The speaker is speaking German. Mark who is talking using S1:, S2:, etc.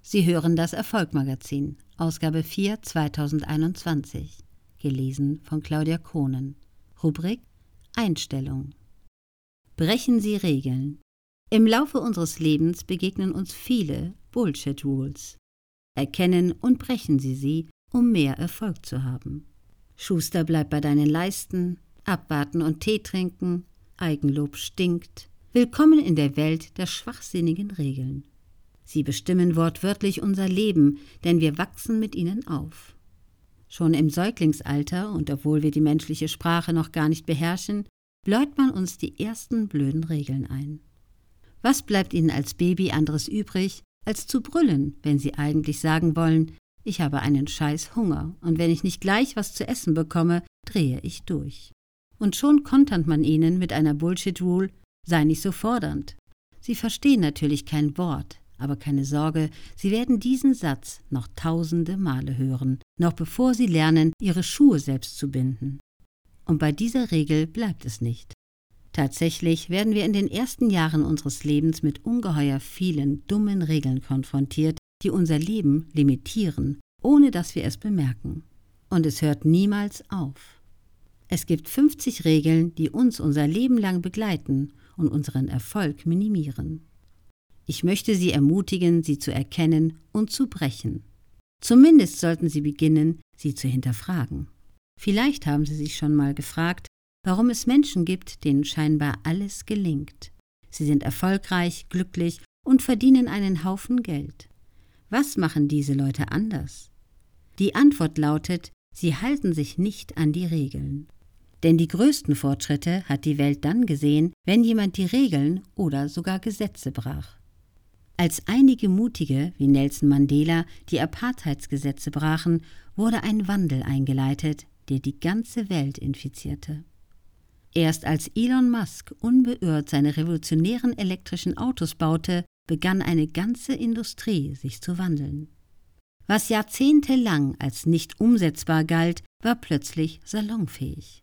S1: Sie hören das Erfolgmagazin, Ausgabe 4 2021, gelesen von Claudia Kohnen. Rubrik Einstellung. Brechen Sie Regeln. Im Laufe unseres Lebens begegnen uns viele Bullshit Rules. Erkennen und brechen Sie sie, um mehr Erfolg zu haben. Schuster bleibt bei deinen Leisten, abwarten und Tee trinken, Eigenlob stinkt. Willkommen in der Welt der schwachsinnigen Regeln. Sie bestimmen wortwörtlich unser Leben, denn wir wachsen mit ihnen auf. Schon im Säuglingsalter, und obwohl wir die menschliche Sprache noch gar nicht beherrschen, bläut man uns die ersten blöden Regeln ein. Was bleibt ihnen als Baby anderes übrig, als zu brüllen, wenn sie eigentlich sagen wollen, ich habe einen scheiß Hunger, und wenn ich nicht gleich was zu essen bekomme, drehe ich durch. Und schon kontert man ihnen mit einer Bullshit-Rule, sei nicht so fordernd. Sie verstehen natürlich kein Wort, aber keine Sorge, Sie werden diesen Satz noch tausende Male hören, noch bevor Sie lernen, Ihre Schuhe selbst zu binden. Und bei dieser Regel bleibt es nicht. Tatsächlich werden wir in den ersten Jahren unseres Lebens mit ungeheuer vielen dummen Regeln konfrontiert, die unser Leben limitieren, ohne dass wir es bemerken. Und es hört niemals auf. Es gibt 50 Regeln, die uns unser Leben lang begleiten und unseren Erfolg minimieren. Ich möchte Sie ermutigen, sie zu erkennen und zu brechen. Zumindest sollten Sie beginnen, sie zu hinterfragen. Vielleicht haben Sie sich schon mal gefragt, warum es Menschen gibt, denen scheinbar alles gelingt. Sie sind erfolgreich, glücklich und verdienen einen Haufen Geld. Was machen diese Leute anders? Die Antwort lautet, sie halten sich nicht an die Regeln. Denn die größten Fortschritte hat die Welt dann gesehen, wenn jemand die Regeln oder sogar Gesetze brach. Als einige Mutige wie Nelson Mandela die Apartheidsgesetze brachen, wurde ein Wandel eingeleitet, der die ganze Welt infizierte. Erst als Elon Musk unbeirrt seine revolutionären elektrischen Autos baute, begann eine ganze Industrie sich zu wandeln. Was jahrzehntelang als nicht umsetzbar galt, war plötzlich salonfähig.